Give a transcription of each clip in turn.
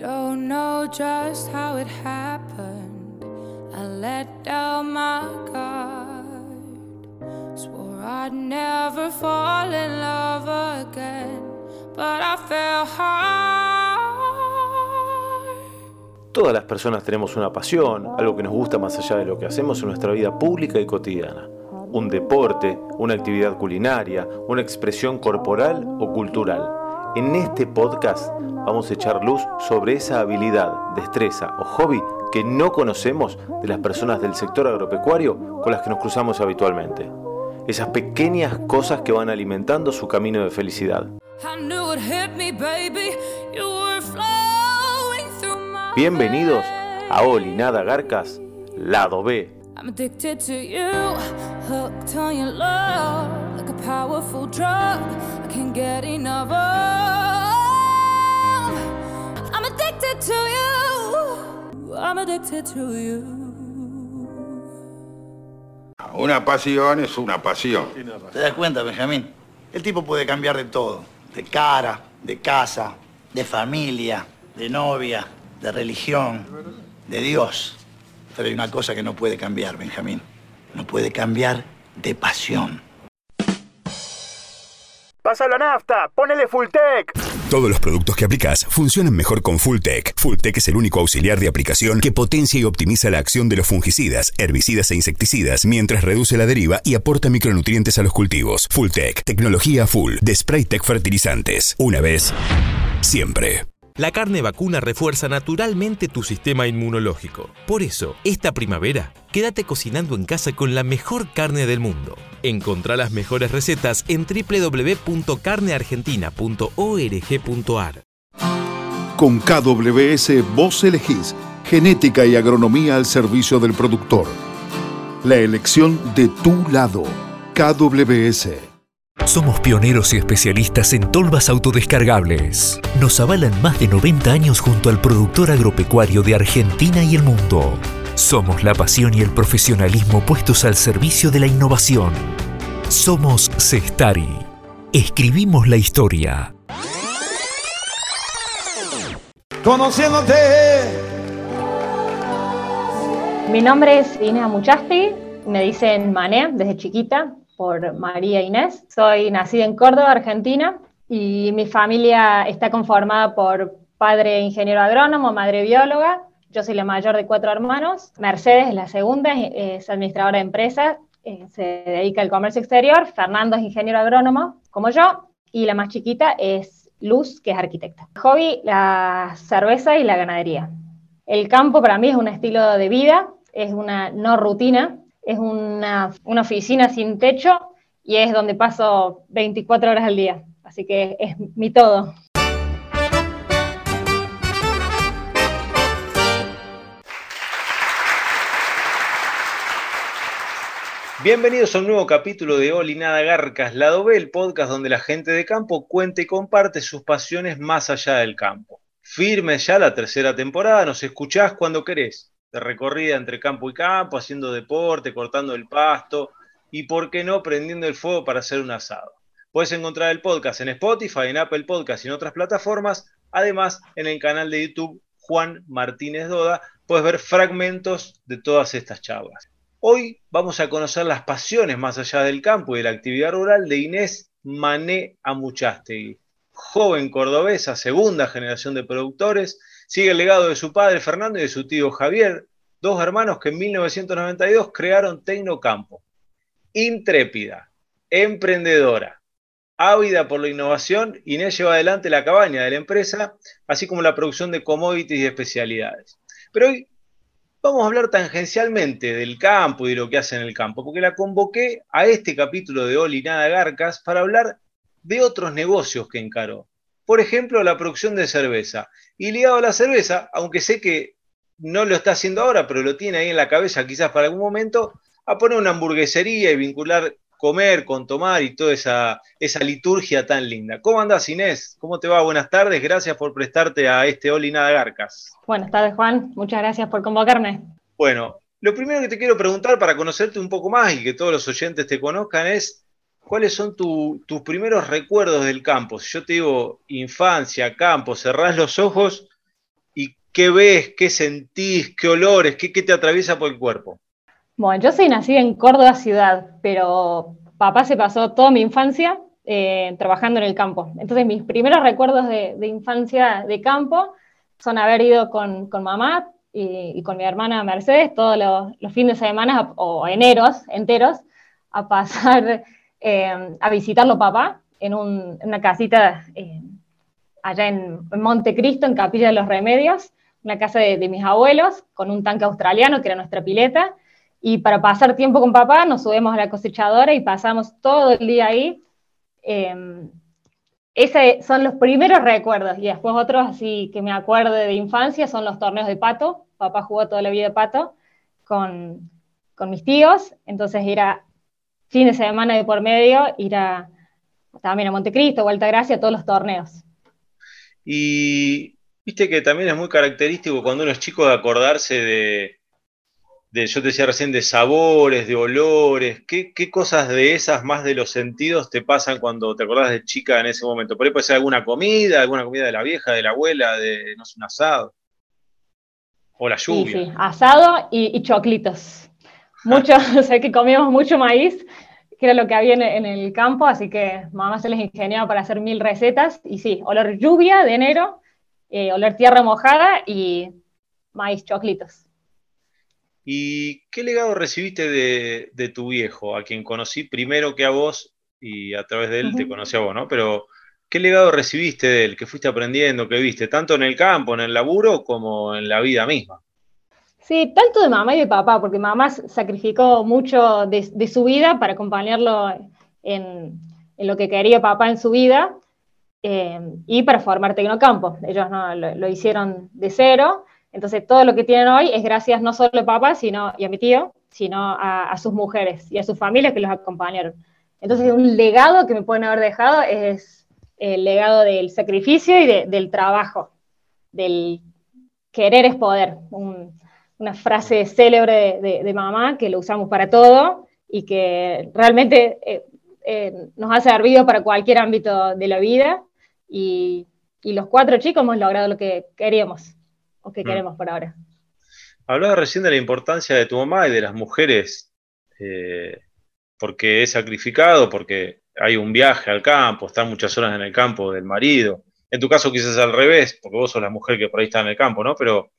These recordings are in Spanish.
don't know just how it happened. I let down my guard. Swore I'd never fall in love again, but I fell hard. Todas las personas tenemos una pasión, algo que nos gusta más allá de lo que hacemos en nuestra vida pública y cotidiana. Un deporte, una actividad culinaria, una expresión corporal o cultural. En este podcast vamos a echar luz sobre esa habilidad, destreza o hobby que no conocemos de las personas del sector agropecuario con las que nos cruzamos habitualmente. Esas pequeñas cosas que van alimentando su camino de felicidad. Bienvenidos a Oli Nada Garcas, lado B. I'm addicted to you, hooked on your love, like a powerful drug. I can't get enough of. I'm addicted to you. I'm addicted to you. Una pasión es una pasión. ¿Te das cuenta, Benjamín? El tipo puede cambiar de todo. De cara, de casa, de familia, de novia, de religión, de Dios. Pero hay una cosa que no puede cambiar, Benjamín. No puede cambiar de pasión. Pasa la nafta, ponele full tech. Todos los productos que aplicas funcionan mejor con Fulltech. Fulltech es el único auxiliar de aplicación que potencia y optimiza la acción de los fungicidas, herbicidas e insecticidas mientras reduce la deriva y aporta micronutrientes a los cultivos. Fulltech, tecnología full de Spraytech Fertilizantes. Una vez, siempre. La carne vacuna refuerza naturalmente tu sistema inmunológico. Por eso, esta primavera, quédate cocinando en casa con la mejor carne del mundo. Encontrá las mejores recetas en www.carneargentina.org.ar. Con KWS vos elegís genética y agronomía al servicio del productor. La elección de tu lado. KWS. Somos pioneros y especialistas en tolvas autodescargables. Nos avalan más de 90 años junto al productor agropecuario de Argentina y el mundo. Somos la pasión y el profesionalismo puestos al servicio de la innovación. Somos Cestari. Escribimos la historia. Conociéndote. Mi nombre es Inés Amuchasti, me dicen Mané desde chiquita por María Inés. Soy nacida en Córdoba, Argentina, y mi familia está conformada por padre ingeniero agrónomo, madre bióloga. Yo soy la mayor de cuatro hermanos. Mercedes es la segunda, es es administradora de empresas, eh, se dedica al comercio exterior. Fernando es ingeniero agrónomo, como yo. Y la más chiquita es Luz, que es arquitecta. Hobby, la cerveza y la ganadería. El campo para mí es un estilo de vida, es una no rutina, es una, una oficina sin techo y es donde paso 24 horas al día. Así que es mi todo. Bienvenidos a un nuevo capítulo de Oli Nada Garcas, lado B, el podcast donde la gente de campo cuenta y comparte sus pasiones más allá del campo. Firme ya la tercera temporada, nos escuchás cuando querés, de recorrida entre campo y campo, haciendo deporte, cortando el pasto y, por qué no, prendiendo el fuego para hacer un asado. Puedes encontrar el podcast en Spotify, en Apple Podcast y en otras plataformas. Además, en el canal de YouTube Juan Martínez Doda, puedes ver fragmentos de todas estas charlas. Hoy vamos a conocer las pasiones más allá del campo y de la actividad rural de Inés Mané Amuchastegui, joven cordobesa, segunda generación de productores, sigue el legado de su padre Fernando y de su tío Javier, dos hermanos que en 1992 crearon Tecnocampo. Intrépida, emprendedora, ávida por la innovación, Inés lleva adelante la cabaña de la empresa, así como la producción de commodities y especialidades. Pero hoy vamos a hablar tangencialmente del campo y de lo que hace en el campo, porque la convoqué a este capítulo de Oli Nada Garcas para hablar de otros negocios que encaró. Por ejemplo, la producción de cerveza. Y ligado a la cerveza, aunque sé que no lo está haciendo ahora, pero lo tiene ahí en la cabeza quizás para algún momento, a poner una hamburguesería y vincular comer con tomar y toda esa, esa liturgia tan linda. ¿Cómo andas, Inés? ¿Cómo te va? Buenas tardes. Gracias por prestarte a este Oli Nada Garcas. Buenas tardes, Juan. Muchas gracias por convocarme. Bueno, lo primero que te quiero preguntar para conocerte un poco más y que todos los oyentes te conozcan es, ¿cuáles son tu- tus primeros recuerdos del campo? Si yo te digo infancia, campo, cerrás los ojos ¿Qué ves? ¿Qué sentís? ¿Qué olores? ¿Qué, qué te atraviesa por el cuerpo? Bueno, yo soy nacida en Córdoba ciudad, pero papá se pasó toda mi infancia eh, trabajando en el campo. Entonces mis primeros recuerdos de, infancia de campo son haber ido con, mamá y, con mi hermana Mercedes todos los, fines de semana o eneros enteros a pasar eh, a visitarlo papá en, una casita eh, allá en, Montecristo, en Capilla de los Remedios, una casa de, mis abuelos, con un tanque australiano que era nuestra pileta, y para pasar tiempo con papá nos subimos a la cosechadora y pasamos todo el día ahí. Eh, son los primeros recuerdos, y después otros así que me acuerdo de infancia son los torneos de pato. Papá jugó toda la vida de pato con, con mis tíos, entonces era fin de semana de por medio ir a, también a Montecristo, Gracia, todos los torneos. Y viste que también es muy característico cuando uno es chico de acordarse de, yo te decía recién, de sabores, de olores, ¿Qué, cosas de esas más de los sentidos te pasan cuando te acordás de chica en ese momento? Por ahí puede ser alguna comida, alguna comida de la vieja, de la abuela, de, no sé, un asado. O la lluvia. Sí, sí, asado y, choclitos. Mucho, sé que comíamos mucho maíz, que era lo que había en, el campo, así que mamá se les ingeniaba para hacer mil recetas. Y sí, olor lluvia de enero, eh, olor tierra mojada y maíz, choclitos. ¿Y qué legado recibiste de, tu viejo, a quien conocí primero que a vos y a través de él te conocí a vos, ¿no? Pero, ¿qué legado recibiste de él? ¿Qué fuiste aprendiendo? ¿Qué viste? Tanto en el campo, en el laburo, como en la vida misma. Sí, tanto de mamá y de papá, porque mamá sacrificó mucho de, su vida para acompañarlo en, lo que quería papá en su vida eh, y para formar Tecnocampo. Ellos no, lo hicieron de cero entonces, todo lo que tienen hoy es gracias no solo a papá sino, y a mi tío, sino a, sus mujeres y a sus familias que los acompañaron. Entonces, un legado que me pueden haber dejado es el legado del sacrificio y del trabajo, del querer es poder. Una frase célebre de, mamá que lo usamos para todo y que realmente eh, eh, nos ha servido para cualquier ámbito de la vida. Y, y los cuatro chicos hemos logrado lo que queríamos o qué mm. queremos por ahora. Hablaba recién de la importancia de tu mamá y de las mujeres, eh, porque es sacrificado, porque hay un viaje al campo, están muchas horas en el campo del marido. En tu caso quizás al revés, porque vos sos la mujer que por ahí está en el campo, ¿no? Pero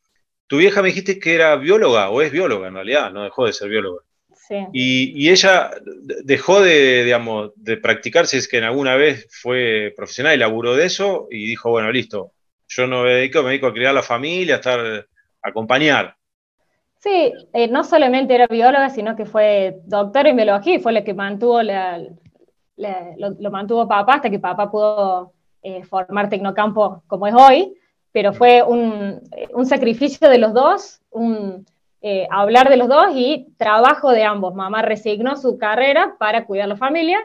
tu vieja me dijiste que era bióloga, o es bióloga en realidad, no dejó de ser bióloga. Sí. Y, ella dejó de, digamos, de practicar, si es que en alguna vez fue profesional y laburó de eso, y dijo, bueno, listo, yo no me dedico, me dedico a criar la familia, a estar, a acompañar. Sí, eh, no solamente era bióloga, sino que fue doctora en biología y fue la que mantuvo lo, mantuvo papá hasta que papá pudo eh, formar Tecnocampo como es hoy, pero fue un, sacrificio de los dos, un, eh, hablar de los dos y trabajo de ambos. Mamá resignó su carrera para cuidar la familia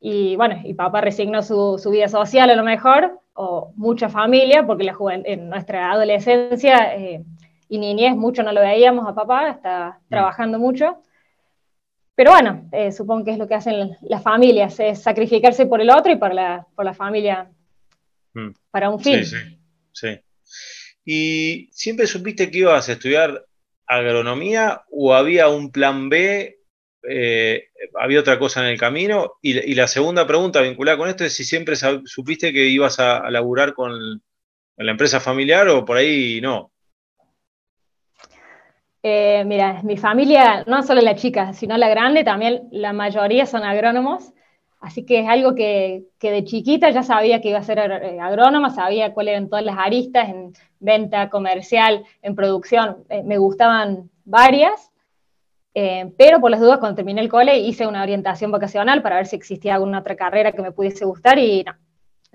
y bueno, y papá resignó su, su, vida social a lo mejor o mucha familia, porque la en nuestra adolescencia eh, y niñez mucho no lo veíamos a papá, está trabajando mucho. Pero bueno, eh, supongo que es lo que hacen las familias, es sacrificarse por el otro y por la, por la familia. Para un fin. Sí, sí, sí. ¿Y siempre supiste que ibas a estudiar agronomía o había un plan B eh, había otra cosa en el camino. Y, la segunda pregunta vinculada con esto es si siempre supiste que ibas a, laburar con la empresa familiar o por ahí no. Eh, mira, mi familia, no solo la chica, sino la grande, también la mayoría son agrónomos, así que es algo que, de chiquita ya sabía que iba a ser eh, agrónoma, sabía cuáles eran todas las aristas en venta comercial, en producción, me gustaban varias, eh, pero por las dudas, cuando terminé el cole, hice una orientación vocacional para ver si existía alguna otra carrera que me pudiese gustar y no,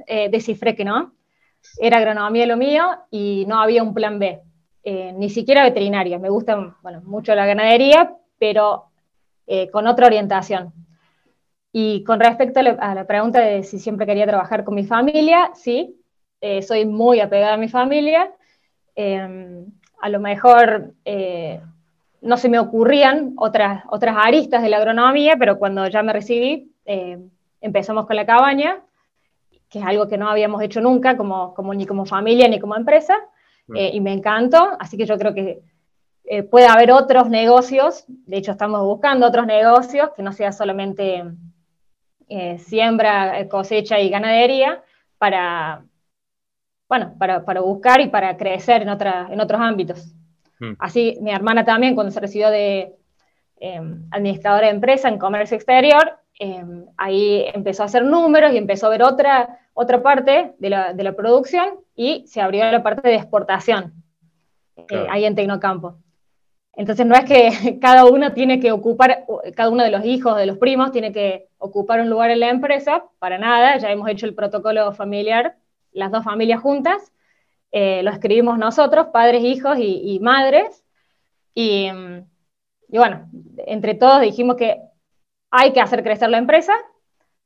eh, descifré que no. Era agronomía lo mío y no había un plan B, eh, ni siquiera veterinaria. Me gusta mucho la ganadería, pero con otra orientación. Y con respecto a la, pregunta de si siempre quería trabajar con mi familia, sí, soy muy apegada a mi familia. a lo mejor no se me ocurrían otras, otras aristas de la agronomía, pero cuando ya me recibí, eh, empezamos con la cabaña, que es algo que no habíamos hecho nunca, como, como ni como familia ni como empresa, mm. y me encantó, así que yo creo que puede haber otros negocios, de hecho estamos buscando otros negocios, que no sea solamente siembra, cosecha y ganadería, para, bueno, para, para, buscar y para crecer en, otra, en otros ámbitos. Mm. Así, mi hermana también, cuando se recibió de em, administradora de empresa en comercio exterior, em, ahí empezó a hacer números y empezó a ver otra, otra parte de la, de la producción y se abrió la parte de exportación eh, ahí en Tecnocampo. Entonces no es que cada uno tiene que ocupar, cada uno de los hijos, de los primos, tiene que ocupar un lugar en la empresa, para nada, ya hemos hecho el protocolo familiar, las dos familias juntas, eh, lo escribimos nosotros, padres, hijos y, madres, y, bueno, entre todos dijimos que hay que hacer crecer la empresa,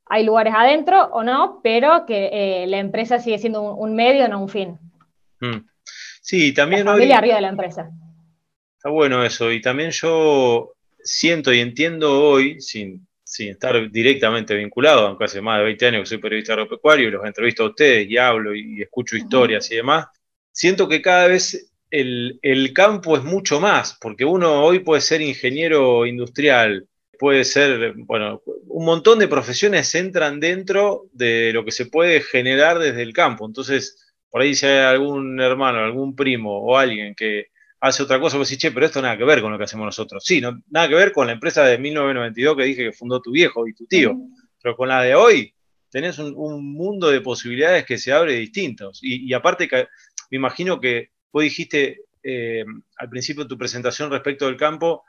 hay lugares adentro o no, pero que eh, la empresa sigue siendo un, medio, no un fin. Mm. Sí, también... La familia arriba de la empresa. Está bueno eso, y también yo siento y entiendo hoy, sin, sin estar directamente vinculado, aunque hace más de 20 años que soy periodista agropecuario y los entrevisto a ustedes y hablo y escucho historias y demás, siento que cada vez el, campo es mucho más, porque uno hoy puede ser ingeniero industrial, puede ser, bueno, un montón de profesiones entran dentro de lo que se puede generar desde el campo. Entonces, por ahí si hay algún hermano, algún primo o alguien que hace otra cosa, vos decís, che, pero esto nada que ver con lo que hacemos nosotros. Sí, no, nada que ver con la empresa de 1992 que dije que fundó tu viejo y tu tío, pero con la de hoy tenés un, mundo de posibilidades que se abre distintos. Y, y aparte que me imagino que vos dijiste eh, al principio de tu presentación respecto del campo,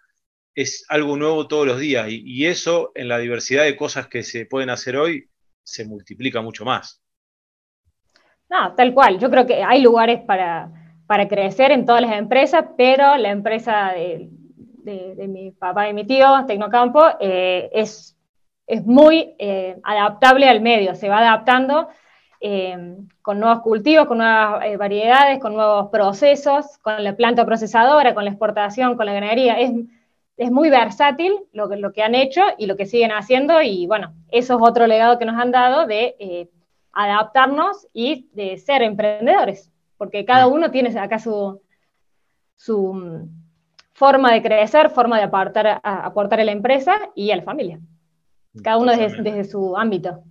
es algo nuevo todos los días y, eso en la diversidad de cosas que se pueden hacer hoy se multiplica mucho más. No, tal cual. Yo creo que hay lugares para, crecer en todas las empresas, pero la empresa de, mi papá y mi tío, Tecnocampo, eh, es, es muy eh, adaptable al medio, se va adaptando Em, con nuevos cultivos, con nuevas eh, variedades, con nuevos procesos, con la planta procesadora, con la exportación, con la ganadería. Es, es muy versátil lo que, lo que han hecho y lo que siguen haciendo y bueno, eso es otro legado que nos han dado de eh, adaptarnos y de ser emprendedores, porque cada mm. uno tiene acá su, su mm, forma de crecer, forma de aportar a, aportar a la empresa y a la familia. Cada uno desde, desde su ámbito.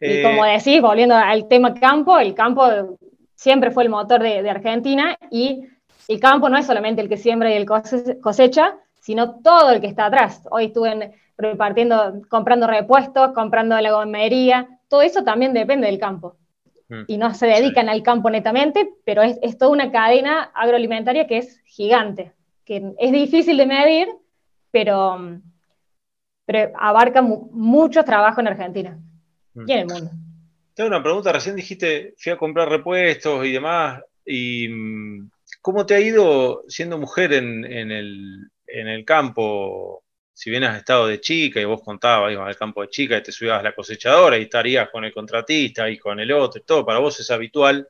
Y como eh, decís, volviendo al tema campo, el campo siempre fue el motor de, Argentina y el campo no es solamente el que siembra y el cosecha, sino todo el que está atrás. Hoy estuve repartiendo, comprando repuestos, comprando la gomería, todo eso también depende del campo. Mm. Y no se dedican al campo netamente, pero es, toda una cadena agroalimentaria que es gigante, que es difícil de medir, pero, pero abarca mucho trabajo en Argentina. Mm. el mundo. Tengo una pregunta, recién dijiste, fui a comprar repuestos y demás, y mm, ¿cómo te ha ido siendo mujer en, el, campo? Si bien has estado de chica y vos contabas, ibas al campo de chica y te subías a la cosechadora y estarías con el contratista y con el otro y todo, para vos es habitual,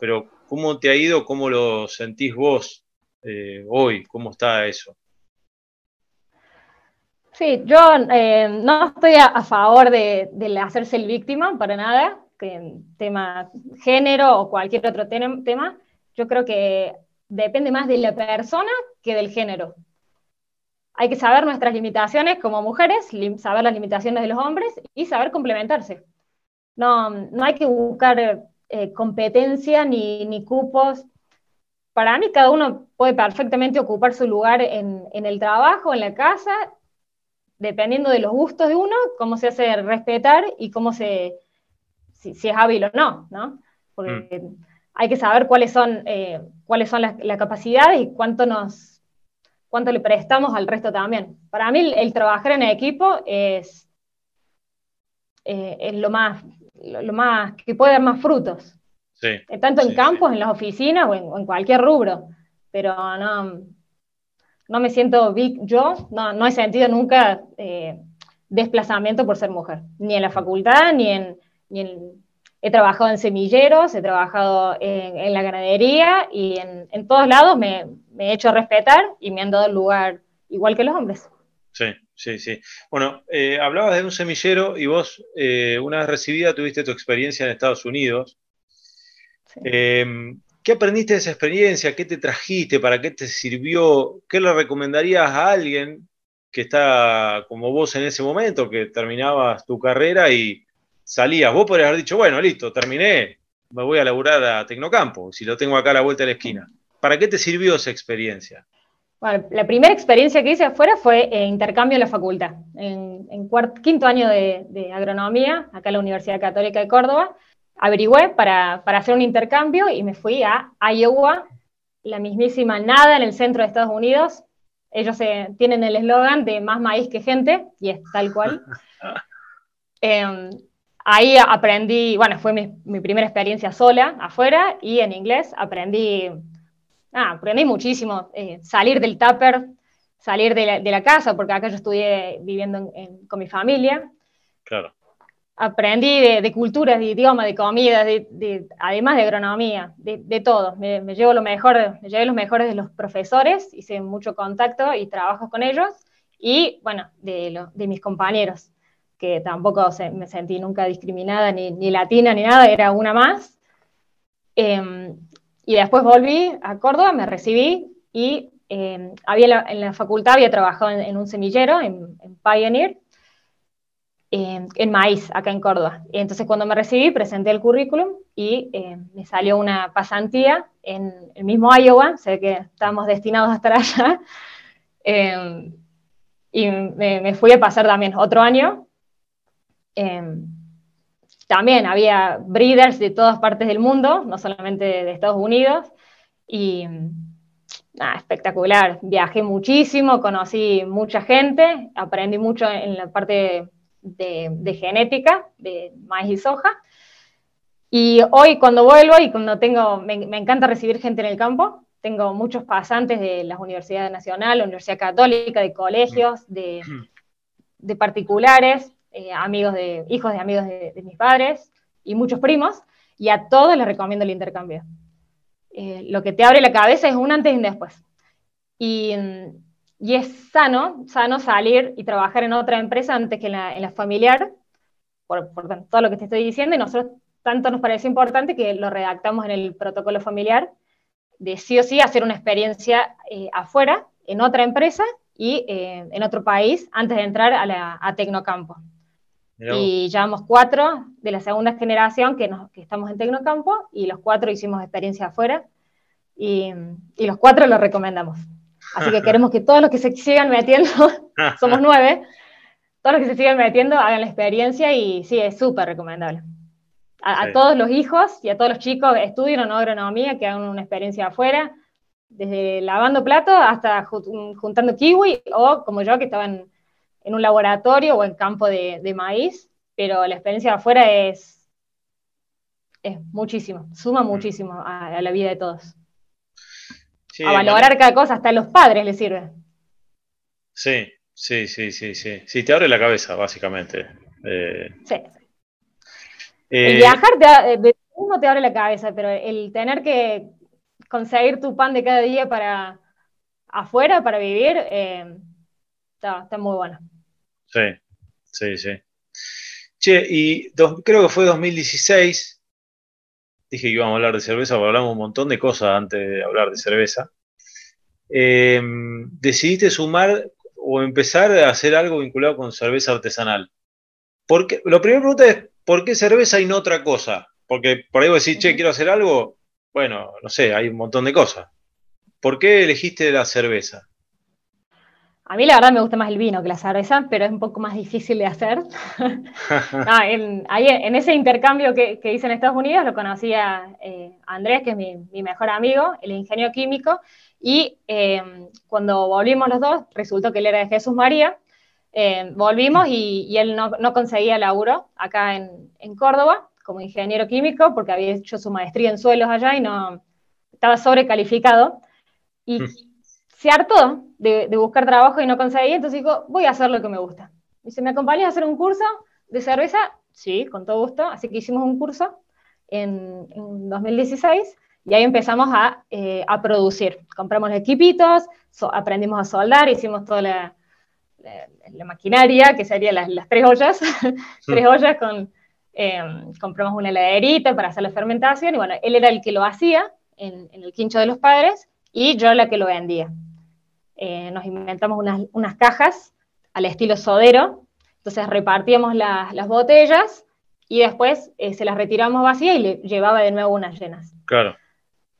pero ¿cómo te ha ido? ¿Cómo lo sentís vos eh, hoy? ¿Cómo está eso? Sí, yo eh, no estoy a, favor de, hacerse el víctima para nada, que tema género o cualquier otro tema. Yo creo que depende más de la persona que del género. Hay que saber nuestras limitaciones como mujeres, saber las limitaciones de los hombres y saber complementarse. No, no hay que buscar eh, competencia ni, ni, cupos. Para mí, cada uno puede perfectamente ocupar su lugar en, en el trabajo, en la casa dependiendo de los gustos de uno, cómo se hace respetar y cómo se, si, es hábil o no, ¿no? Porque mm. hay que saber cuáles son, eh, cuáles son las, capacidades y cuánto nos, cuánto le prestamos al resto también. Para mí el, trabajar en equipo es, eh, es lo más, lo, más, que puede dar más frutos. Sí, eh, Tanto en campos, en las oficinas o en, o en cualquier rubro. Pero no, no me siento big yo, no, no he sentido nunca eh, desplazamiento por ser mujer, ni en la facultad, ni en, He trabajado en semilleros, he trabajado en, la ganadería y en, todos lados me, he hecho respetar y me han dado el lugar igual que los hombres. Sí, sí, sí. Bueno, eh, hablabas de un semillero y vos, eh, una vez recibida, tuviste tu experiencia en Estados Unidos. Em, ¿Qué aprendiste de esa experiencia? ¿Qué te trajiste? ¿Para qué te sirvió? ¿Qué le recomendarías a alguien que está como vos en ese momento, que terminabas tu carrera y salías? Vos podrías haber dicho, bueno, listo, terminé, me voy a laburar a Tecnocampo, si lo tengo acá a la vuelta de la esquina. ¿Para qué te sirvió esa experiencia? Bueno, la primera experiencia que hice afuera fue eh, intercambio en la facultad, en, quinto año de, agronomía, acá en la Universidad Católica de Córdoba. Averigüé para, hacer un intercambio y me fui a Iowa, la mismísima nada en el centro de Estados Unidos. Ellos eh, tienen el eslogan de más maíz que gente, y es tal cual. Em, ahí aprendí, bueno, fue mi, mi, primera experiencia sola afuera y en inglés aprendí ah, aprendí muchísimo. Eh, salir del tupper, salir de la, casa, porque acá yo estudié viviendo con mi familia. Claro. Aprendí de, culturas, de idioma, de comida, de, además de agronomía, de, todo. Me, llevo lo mejor, me llevé los mejores de los profesores, hice mucho contacto y trabajo con ellos, y bueno, de, mis compañeros, que tampoco me sentí nunca discriminada, ni, ni, latina, ni nada, era una más. Em, y después volví a Córdoba, me recibí y eh, había en la facultad había trabajado en, un semillero, en, Pioneer, eh, en maíz, acá en Córdoba. Y entonces cuando me recibí presenté el currículum y eh, me salió una pasantía en el mismo Iowa, sé que estábamos destinados a estar allá, y me, fui a pasar también otro año también había breeders de todas partes del mundo, no solamente de, Estados Unidos, y nada, espectacular. Viajé muchísimo, conocí mucha gente, aprendí mucho en la parte de, genética, de maíz y soja. Y hoy cuando vuelvo y cuando tengo, me, encanta recibir gente en el campo, tengo muchos pasantes de las universidades nacionales, Universidad Católica, de colegios, de, de particulares, eh, amigos de, hijos de amigos de, mis padres y muchos primos, y a todos les recomiendo el intercambio. Eh, lo que te abre la cabeza es un antes y un después. Y, y, es sano, sano salir y trabajar en otra empresa antes que en la, familiar, por, por, todo lo que te estoy diciendo, y nosotros tanto nos parece importante que lo redactamos en el protocolo familiar, de sí o sí hacer una experiencia eh, afuera, en otra empresa y en otro país, antes de entrar a, la, a Tecnocampo. Y llevamos cuatro de la segunda generación que, nos, que estamos en Tecnocampo y los cuatro hicimos experiencia afuera y, y los cuatro lo recomendamos. Así que queremos que todos los que se sigan metiendo, somos nueve, todos los que se sigan metiendo hagan la experiencia y sí, es súper recomendable. A, todos los hijos y a todos los chicos estudien o no agronomía, que hagan una experiencia afuera, desde lavando plato hasta juntando kiwi o como yo que estaban en un laboratorio o en campo de, maíz, pero la experiencia de afuera es, es muchísimo, suma muchísimo a, la vida de todos. a valorar cada cosa, hasta a los padres les sirve. Sí, sí, sí, sí, sí. Sí, te abre la cabeza, básicamente. Eh, sí. el eh, viajar te, eh, uno te abre la cabeza, pero el tener que conseguir tu pan de cada día para afuera, para vivir, está, está muy bueno. Sí, sí, sí. Che, y creo que fue 2016, dije que íbamos a hablar de cerveza, porque hablamos un montón de cosas antes de hablar de cerveza. Em, decidiste sumar o empezar a hacer algo vinculado con cerveza artesanal. Porque, lo primero pregunta es, ¿por qué cerveza y no otra cosa? Porque por ahí vos decís, che, quiero hacer algo, bueno, no sé, hay un montón de cosas. ¿Por qué elegiste la cerveza? A mí la verdad me gusta más el vino que la cerveza, pero es un poco más difícil de hacer. en, ahí, en ese intercambio que, hice en Estados Unidos lo conocí a eh, Andrés, que es mi, mejor amigo, el ingeniero químico, y em, cuando volvimos los dos, resultó que él era de Jesús María, em, volvimos y, él no, conseguía laburo acá en, en, Córdoba como ingeniero químico porque había hecho su maestría en suelos allá y no estaba sobrecalificado. Y se hartó de, buscar trabajo y no conseguía, entonces dijo, voy a hacer lo que me gusta. Dice, ¿me acompañas a hacer un curso de cerveza? Sí, con todo gusto. Así que hicimos un curso en, 2016 y ahí empezamos a, eh, producir. Compramos equipitos, aprendimos a soldar, hicimos toda la, la, maquinaria, que serían las, tres ollas, tres ollas con, em, compramos una heladerita para hacer la fermentación, y bueno, él era el que lo hacía en, el quincho de los padres, y yo la que lo vendía. Eh, nos inventamos unas, cajas al estilo sodero, entonces repartíamos las botellas, y después eh, se las retiramos vacías y le llevaba de nuevo unas llenas. Claro.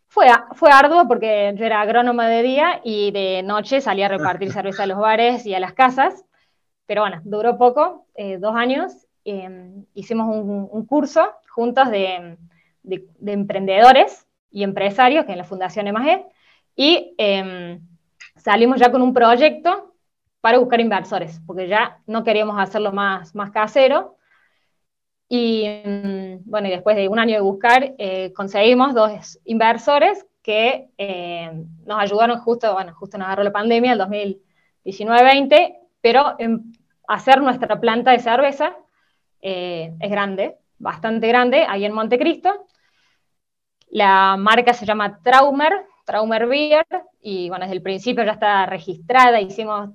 Fue, fue arduo porque yo era agrónoma de día y de noche salía a repartir cerveza a los bares y a las casas, pero bueno, duró poco, eh, dos años. Em, hicimos un, curso juntos de, emprendedores y empresarios, que en la Fundación EMAGE, y em, salimos ya con un proyecto para buscar inversores, porque ya no queríamos hacerlo más, más casero, y mm, bueno, después de un año de buscar, eh, conseguimos dos inversores que eh, nos ayudaron justo, bueno, justo nos agarró la pandemia, el 2019-20, pero en hacer nuestra planta de cerveza eh, es grande, bastante grande, ahí en Montecristo. La marca se llama Traumer, Traumer Beer, y bueno, desde el principio ya está registrada, hicimos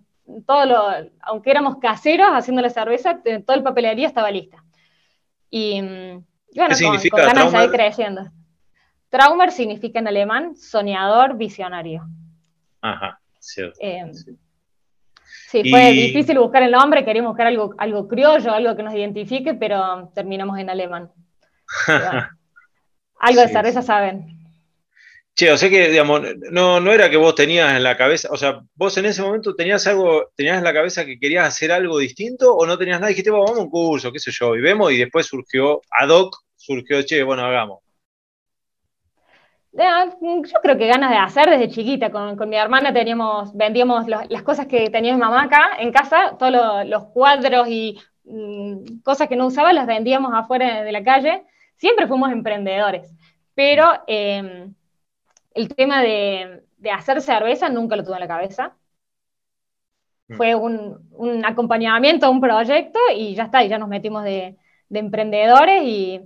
todo lo, aunque éramos caseros haciendo la cerveza, toda el papelería estaba lista. Y, bueno, ¿Qué significa con, ganas de seguir creciendo. Traumer significa en alemán soñador, visionario. Ajá, cierto. Eh, sí, fue difícil buscar el nombre, queríamos buscar algo, algo criollo, algo que nos identifique, pero terminamos en alemán. algo de cerveza saben. Che, o sea que, digamos, no, no era que vos tenías en la cabeza, o sea, vos en ese momento tenías algo, tenías en la cabeza que querías hacer algo distinto o no tenías nada, dijiste, vamos a un curso, qué sé yo, y vemos, y después surgió, ad hoc, surgió, che, bueno, hagamos. Yo creo que ganas de hacer desde chiquita. Con, mi hermana teníamos, vendíamos las cosas que tenía mi mamá acá en casa, todos los cuadros y mm, cosas que no usaba las vendíamos afuera de la calle. Siempre fuimos emprendedores. Pero em, el tema de, hacer cerveza nunca lo tuve en la cabeza. Mm. Fue un, acompañamiento a un proyecto y ya está, y ya nos metimos de, emprendedores y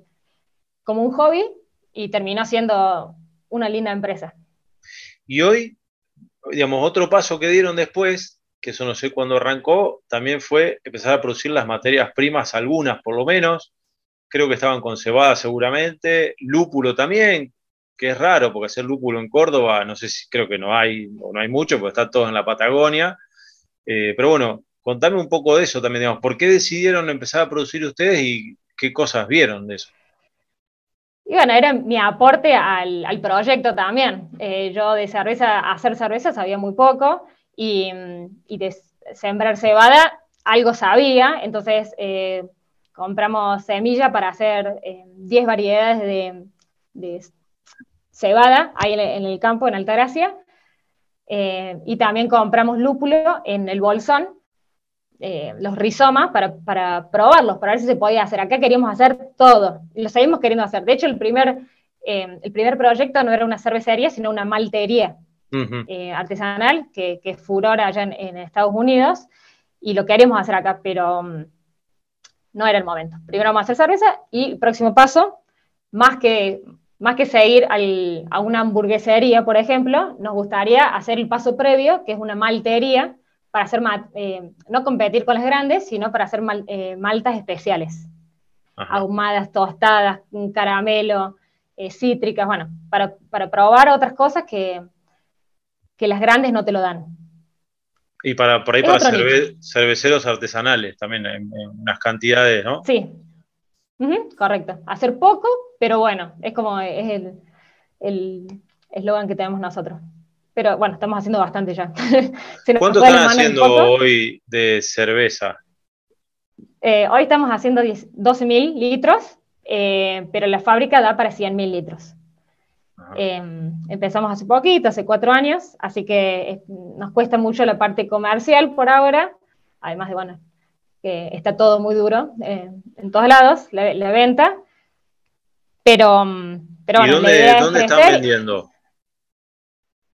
como un hobby y terminó siendo una linda empresa. Y hoy, digamos, otro paso que dieron después, que eso no sé cuándo arrancó, también fue empezar a producir las materias primas, algunas por lo menos, creo que estaban con cebada seguramente, lúpulo también, que es raro, porque hacer lúpulo en Córdoba, no sé si creo que no hay, o no hay mucho, porque está todo en la Patagonia. Eh, pero bueno, contame un poco de eso también, digamos, ¿por qué decidieron empezar a producir ustedes y qué cosas vieron de eso? Y bueno, era mi aporte al, proyecto también. Eh, yo de cerveza, hacer cerveza sabía muy poco y, de sembrar cebada algo sabía, entonces eh, compramos semilla para hacer 10 variedades de, de cebada ahí en el campo, en Altagracia, eh, y también compramos lúpulo en el bolsón, eh, los rizomas, para, probarlos, para ver si se podía hacer. Acá queríamos hacer todo, lo seguimos queriendo hacer. De hecho, el primer, eh, el primer proyecto no era una cervecería, sino una maltería artesanal, que, que, es furor allá en, Estados Unidos, y lo queríamos hacer acá, pero mm, no era el momento. Primero vamos a hacer cerveza y próximo paso, más que, más que seguir a una hamburguesería, por ejemplo, nos gustaría hacer el paso previo, que es una maltería, para hacer, eh, no competir con las grandes, sino para hacer eh, maltas especiales. Ahumadas, tostadas, caramelo, eh, cítricas, bueno, para, probar otras cosas que, que las grandes no te lo dan. Y para, por ahí para cerveceros artesanales también, en, unas cantidades, ¿no? Sí, correcto. Hacer poco, pero bueno, es como es el eslogan que tenemos nosotros. Pero bueno, estamos haciendo bastante ya. ¿Cuánto están haciendo hoy de cerveza? Eh, hoy estamos haciendo 12.000 litros, eh, pero la fábrica da para 100.000 litros. Em, empezamos hace poquito, hace cuatro años, así que nos cuesta mucho la parte comercial por ahora, además de, bueno, que está todo muy duro eh, en todos lados, la, venta. Pero, mm, pero bueno, ¿Y dónde, están vendiendo?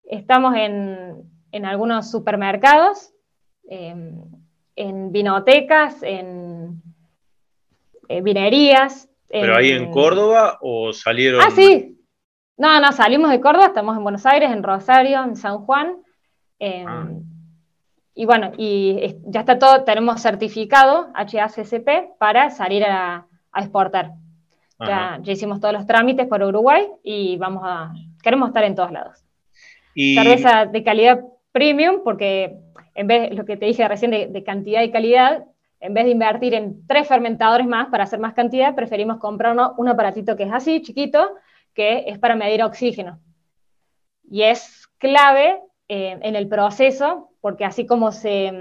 Estamos en, algunos supermercados, em, en vinotecas, en eh, vinerías. ¿Pero ahí en Córdoba o salieron? Ah, sí. No, no, salimos de Córdoba, estamos en Buenos Aires, en Rosario, en San Juan. Em, ah y bueno, y ya está todo, tenemos certificado HACCP para salir a, exportar. Ya, ya, hicimos todos los trámites por Uruguay y vamos a, queremos estar en todos lados. Y... Cerveza de calidad premium, porque en vez, lo que te dije recién de, cantidad y calidad, en vez de invertir en tres fermentadores más para hacer más cantidad, preferimos comprar un aparatito que es así, chiquito, que es para medir oxígeno. Y es clave eh, en el proceso, porque así como, se,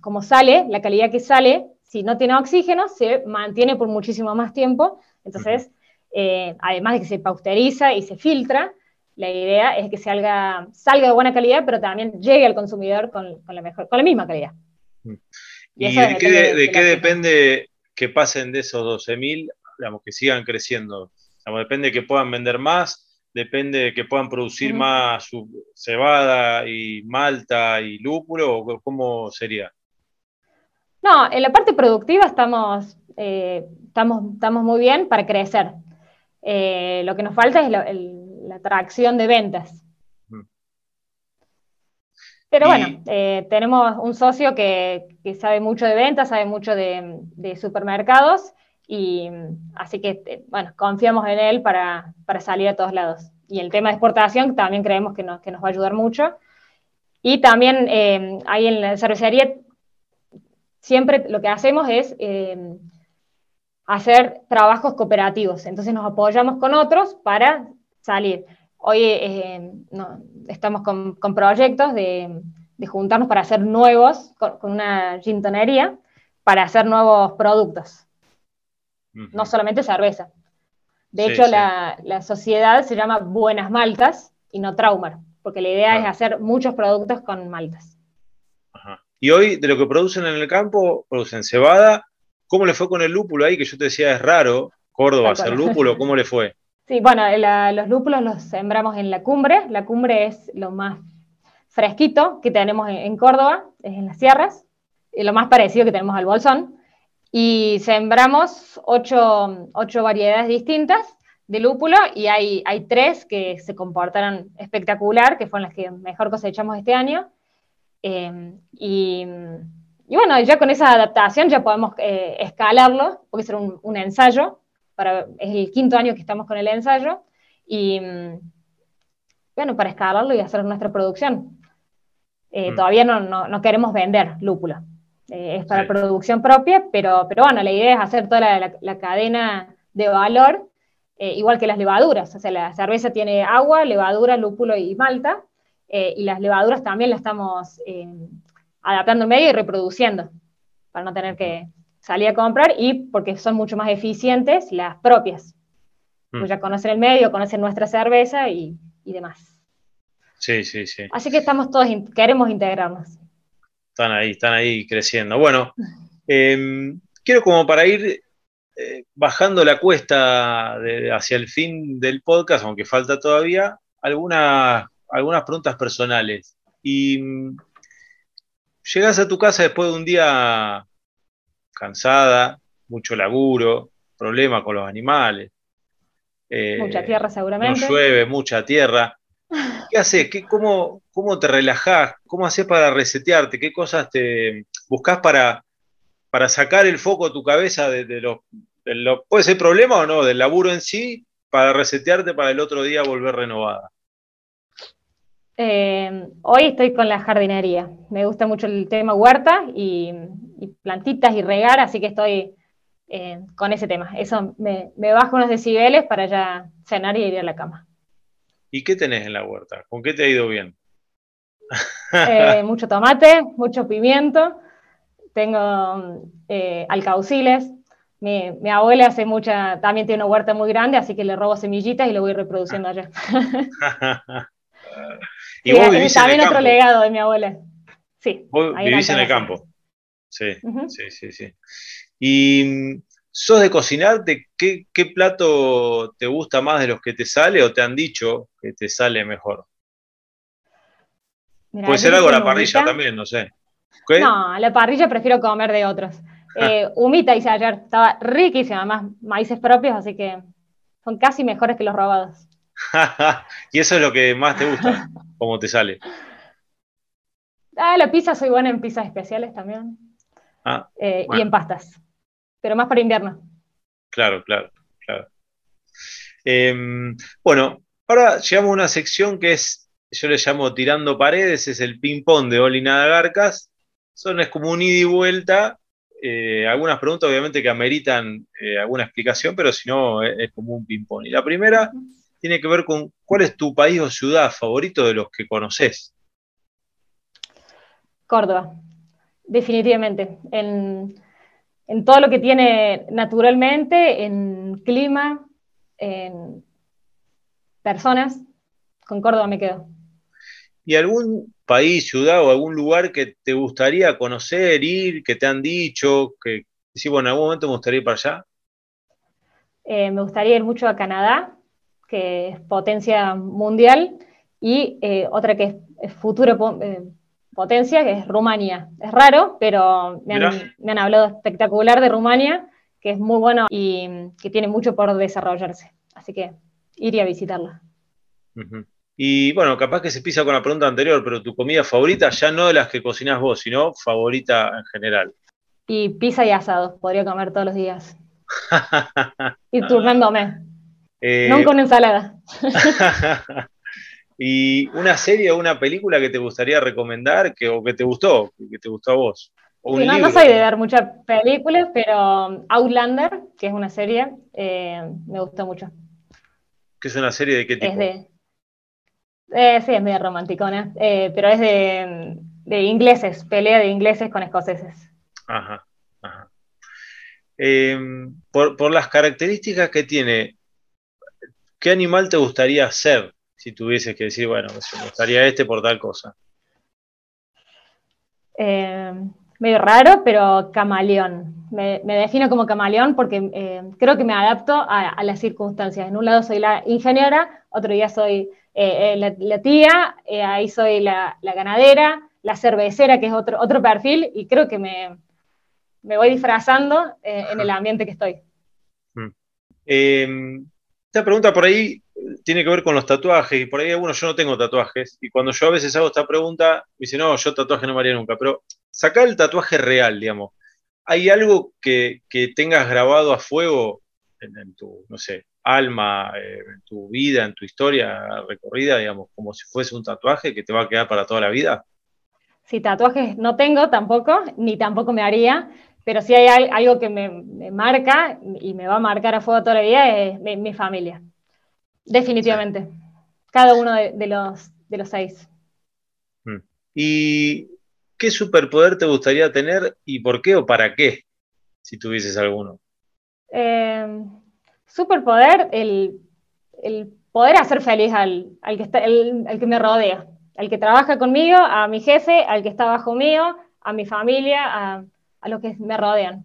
como sale, la calidad que sale, si no tiene oxígeno, se mantiene por muchísimo más tiempo. Entonces, eh, además de que se pasteuriza y se filtra, la idea es que salga, salga de buena calidad, pero también llegue al consumidor con, la, mejor, con la misma calidad. Mm. ¿Y, de, qué, depende que pasen de esos 12.000, digamos, que sigan creciendo? depende de que puedan vender más, depende de que puedan producir más cebada y malta y lúpulo, o cómo sería? No, en la parte productiva estamos, eh, estamos, estamos muy bien para crecer. Eh, lo que nos falta es el la atracción de ventas. Pero bueno, eh, tenemos un socio que, sabe mucho de ventas, sabe mucho de, supermercados, y así que, eh, bueno, confiamos en él para, salir a todos lados. Y el tema de exportación también creemos que nos, va a ayudar mucho. Y también eh, ahí en la cervecería, siempre lo que hacemos es hacer trabajos cooperativos. Entonces nos apoyamos con otros para salir. Hoy eh, estamos con, proyectos de, juntarnos para hacer nuevos, con, una gintonería, para hacer nuevos productos. No solamente cerveza. De hecho, La, sociedad se llama Buenas Maltas y no Traumar, porque la idea es hacer muchos productos con maltas. Y hoy, de lo que producen en el campo, producen cebada. ¿Cómo le fue con el lúpulo ahí? Que yo te decía, es raro, Córdoba hacer lúpulo, ¿cómo le fue? Sí, bueno, los lúpulos los sembramos en la cumbre. La cumbre es lo más fresquito que tenemos en, Córdoba, es en las sierras, y lo más parecido que tenemos al bolsón. Y sembramos ocho, variedades distintas de lúpulo y hay, hay, tres que se comportaron espectacular, que fueron las que mejor cosechamos este año. Eh, y, bueno, ya con esa adaptación ya podemos eh, escalarlo, puede ser un, un ensayo es el quinto año que estamos con el ensayo, y mm, bueno, para escalarlo y hacer nuestra producción. Eh, mm. Todavía no, queremos vender lúpulo, eh, es para producción propia, pero, pero bueno, la idea es hacer toda la, cadena de valor, eh, igual que las levaduras, o sea, la cerveza tiene agua, levadura, lúpulo y malta, y las levaduras también las estamos adaptando al medio y reproduciendo, para no tener que, salí a comprar y porque son mucho más eficientes las propias. Mm. Pues ya conocen el medio, conocen nuestra cerveza y, demás. Sí, sí, sí. Así que estamos todos, queremos integrarnos. Están ahí, están ahí creciendo. Bueno, em, quiero como para ir eh, bajando la cuesta hacia el fin del podcast, aunque falta todavía, algunas, algunas preguntas personales. Y mm, llegas a tu casa después de un día cansada, mucho laburo, problema con los animales. Eh, mucha tierra seguramente. No llueve, mucha tierra. ¿Qué haces? ¿Qué, cómo, ¿Cómo te relajás? ¿Cómo haces para resetearte? ¿Qué cosas te buscas para, para sacar el foco de tu cabeza de, los, puede ser problema o no, del laburo en sí, para resetearte para el otro día volver renovada? Eh, hoy estoy con la jardinería. Me gusta mucho el tema huerta y, plantitas y regar, así que estoy eh, con ese tema. Eso me, bajo unos decibeles para ya cenar y ir a la cama. ¿Y qué tenés en la huerta? ¿Con qué te ha ido bien? Eh, mucho tomate, mucho pimiento, tengo alcauciles. Mi, mi, abuela hace mucha, también tiene una huerta muy grande, así que le robo semillitas y lo voy reproduciendo allá. Y vos vivís también otro legado de mi abuela. Sí. Vos vivís en el campo. Sí, sí, sí, sí. ¿Y mm, sos de cocinar? qué, plato te gusta más de los que te sale o te han dicho que te sale mejor? Puede ser algo a la parrilla también, no sé. No, a la parrilla prefiero comer de otros. Eh, humita hice ayer, estaba riquísima, además maíces propios, así que son casi mejores que los robados. y eso es lo que más te gusta, cómo te sale. Ah, la pizza, soy buena en pizzas especiales también. Ah, Eh, bueno. Y en pastas. Pero más para invierno. Claro, claro, claro. Em, bueno, ahora llegamos a una sección que es, yo le llamo tirando paredes, es el ping-pong de Oli Nada Garcas. Son es como un ida y vuelta. eh, algunas preguntas, obviamente, que ameritan eh, alguna explicación, pero si no, es, es como un ping-pong. Y la primera tiene que ver con cuál es tu país o ciudad favorito de los que conoces. Córdoba, definitivamente. En, en todo lo que tiene naturalmente, en clima, en personas, con Córdoba me quedo. ¿Y algún país, ciudad o algún lugar que te gustaría conocer, ir, que te han dicho, que sí, bueno, en algún momento me gustaría ir para allá? Eh, me gustaría ir mucho a Canadá, que es potencia mundial, y eh, otra que es, po- eh, potencia, que es Rumania. Es raro, pero me han, Mirá. me han hablado espectacular de Rumania, que es muy bueno y que tiene mucho por desarrollarse. Así que iría a visitarla. Y bueno, capaz que se pisa con la pregunta anterior, pero tu comida favorita, ya no de las que cocinas vos, sino favorita en general. Y pizza y asado, podría comer todos los días. Ir turnándome, Eh, no con ensalada. y una serie o una película que te gustaría recomendar que, o que te gustó, que te gustó a vos. Sí, no, no soy de ver muchas películas, pero Outlander, que es una serie, eh, me gustó mucho. ¿Que es una serie de qué tipo? Es de. eh, sí, es medio romanticona, eh, pero es de, de ingleses, pelea de ingleses con escoceses. Ajá, ajá. Eh, por, por las características que tiene, ¿qué animal te gustaría ser si tuvieses que decir, bueno, me gustaría este por tal cosa? Eh, medio raro, pero camaleón. Me, me defino como camaleón porque eh, creo que me adapto a, a las circunstancias. En un lado soy la ingeniera, otro día soy eh, eh, la, la tía, ahí soy la, la ganadera, la cervecera, que es otro, otro perfil, y creo que me, me voy disfrazando en el ambiente que estoy. Eh, esta pregunta por ahí tiene que ver con los tatuajes, y por ahí algunos yo no tengo tatuajes, y cuando yo a veces hago esta pregunta, me dicen, no, yo tatuaje no me haría nunca, pero saca el tatuaje real, digamos. ¿Hay algo que, que tengas grabado a fuego en, tu, no sé, alma, eh, en tu vida, en tu historia recorrida, digamos, como si fuese un tatuaje que te va a quedar para toda la vida? Si tatuajes no tengo tampoco, ni tampoco me haría, pero si hay al- algo que me, marca y me va a marcar a fuego toda la vida es mi familia. Definitivamente. Cada uno de, de los, de los seis. Mm. ¿Y qué superpoder te gustaría tener y por qué o para qué, si tuvieses alguno? Eh, superpoder, el, el poder hacer feliz al, al que está, el- al que me rodea, al que trabaja conmigo, a mi jefe, al que está bajo mío, a mi familia, a, a los que me rodean.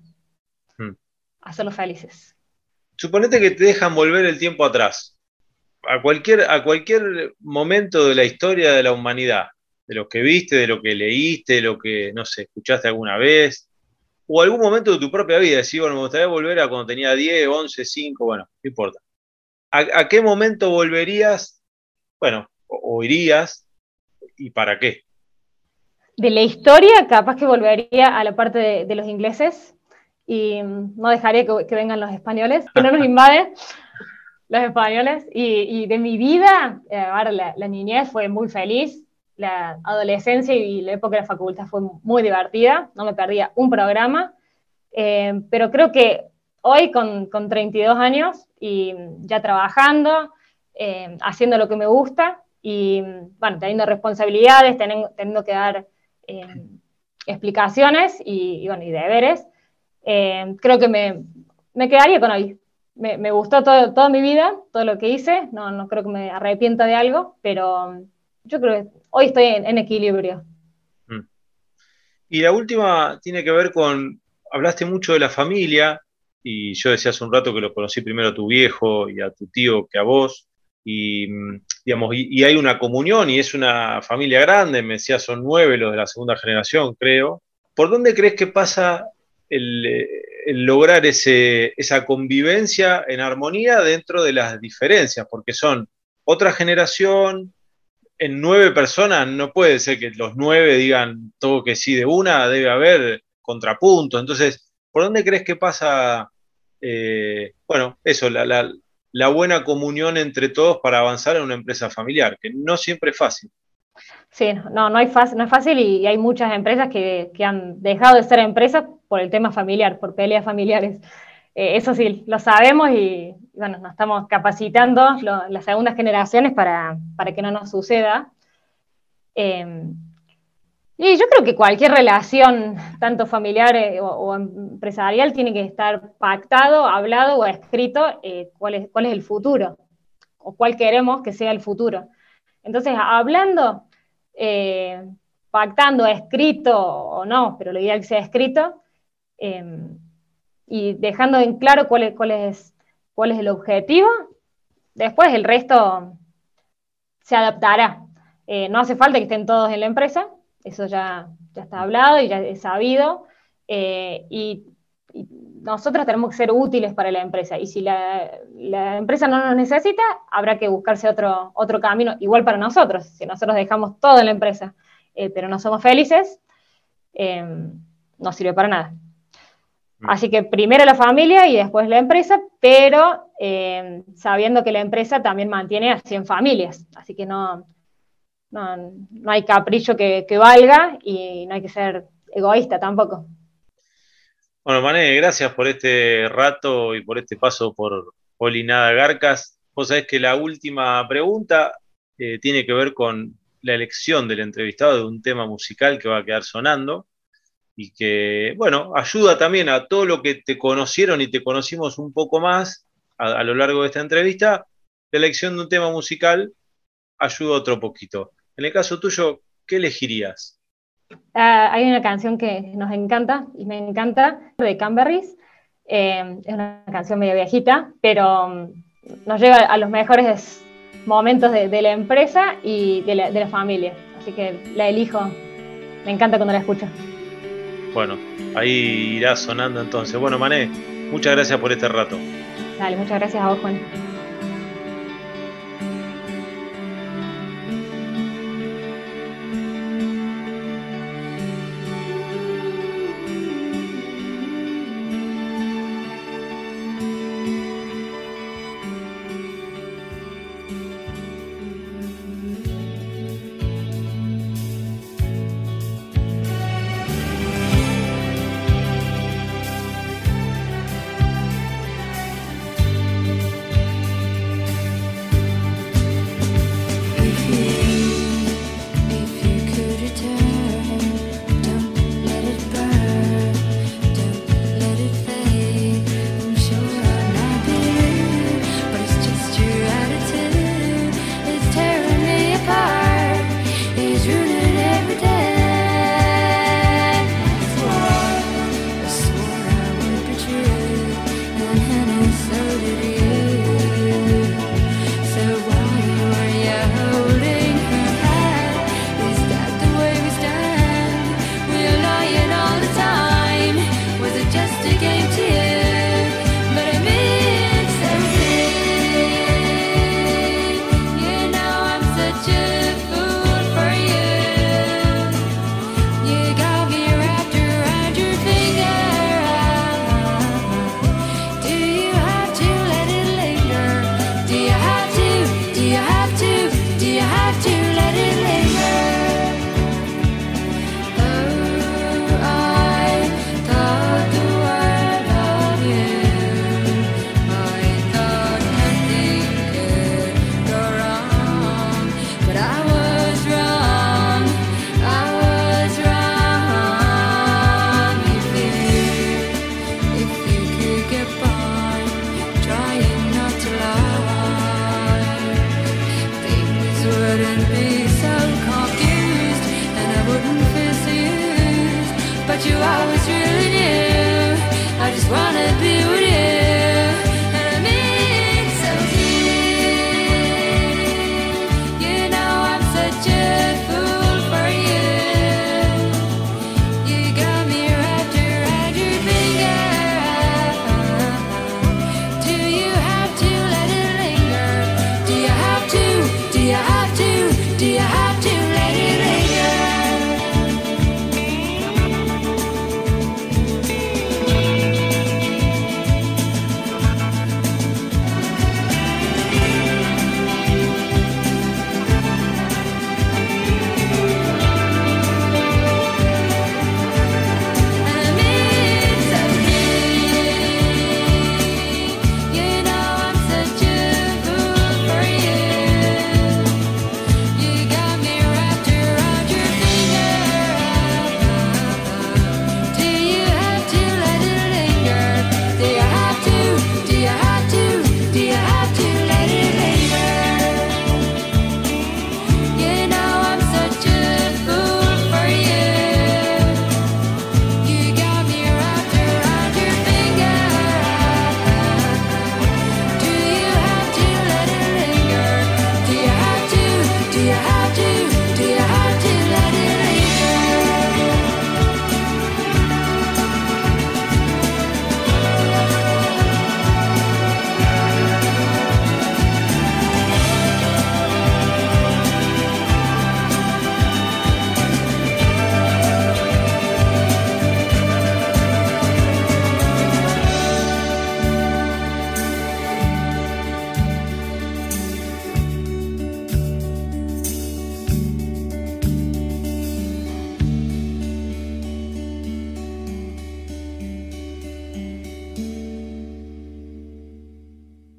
Mm. Hacerlos felices. Suponete que te dejan volver el tiempo atrás, a cualquier, a cualquier momento de la historia de la humanidad, de lo que viste, de lo que leíste, de lo que, no sé, escuchaste alguna vez, o algún momento de tu propia vida, decir, bueno, me gustaría volver a cuando tenía 10, 11, 5, bueno, no importa. ¿A, a qué momento volverías, bueno, o, o irías y para qué? De la historia, capaz que volvería a la parte de, de los ingleses y mm, no dejaría que, que vengan los españoles, que no nos invaden los españoles. Y, de mi vida, eh, la, niñez fue muy feliz, la adolescencia y la época de la facultad fue muy divertida, no me perdía un programa, eh, pero creo que hoy con, con 32 años y ya trabajando, eh, haciendo lo que me gusta y bueno, teniendo responsabilidades, teniendo, que dar explicaciones y, y, bueno, y deberes, creo que me, me, quedaría con hoy. Me, gustó todo, toda mi vida, todo lo que hice, no, no creo que me arrepienta de algo, pero yo creo que hoy estoy en, equilibrio. Mm. Y la última tiene que ver con, hablaste mucho de la familia, y yo decía hace un rato que lo conocí primero a tu viejo y a tu tío que a vos, y digamos, y, y, hay una comunión y es una familia grande, me decía son nueve los de la segunda generación, creo. ¿Por dónde crees que pasa el, el lograr ese, esa convivencia en armonía dentro de las diferencias? Porque son otra generación, en nueve personas no puede ser que los nueve digan todo que sí de una, debe haber contrapunto. Entonces, ¿por dónde crees que pasa, eh, bueno, eso, la, buena comunión entre todos para avanzar en una empresa familiar, que no siempre es fácil? Sí, no, no, hay fácil, no es fácil y, hay muchas empresas que, han dejado de ser empresas por el tema familiar, por peleas familiares. Eh, eso sí, lo sabemos y bueno, nos estamos capacitando las segundas generaciones para, que no nos suceda. Em, y yo creo que cualquier relación, tanto familiar eh, o, empresarial, tiene que estar pactado, hablado o escrito eh, cuál, es, cuál es el futuro, o cuál queremos que sea el futuro. Entonces, hablando, eh, pactando, escrito o no, pero lo ideal que sea escrito, em, y dejando en claro cuál es, cuál es el objetivo, después el resto se adaptará. Eh, no hace falta que estén todos en la empresa, eso ya, ya está hablado y ya es sabido, eh, y, nosotros tenemos que ser útiles para la empresa, y si la, empresa no nos necesita, habrá que buscarse otro, otro camino, igual para nosotros, si nosotros dejamos todo en la empresa, eh, pero no somos felices, no sirve para nada. Mm. Así que primero la familia y después la empresa, pero eh, sabiendo que la empresa también mantiene a 100 familias. Así que no, no, hay capricho que, valga y no hay que ser egoísta tampoco. Bueno, Mané, gracias por este rato y por este paso por Olinada Garcas. Vos sabés que la última pregunta eh, tiene que ver con la elección del entrevistado de un tema musical que va a quedar sonando y que, bueno, ayuda también a todo lo que te conocieron y te conocimos un poco más a, lo largo de esta entrevista, la elección de un tema musical ayuda otro poquito. En el caso tuyo, ¿qué elegirías? Ah, hay una canción que nos encanta y me encanta, de Camberries. Eh, es una canción medio viejita, pero mm, nos lleva a los mejores momentos de, la empresa y de la familia. Así que la elijo. Me encanta cuando la escucho. Bueno, ahí irá sonando entonces. Bueno, Mané, muchas gracias por este rato. Dale, muchas gracias a vos, Juan.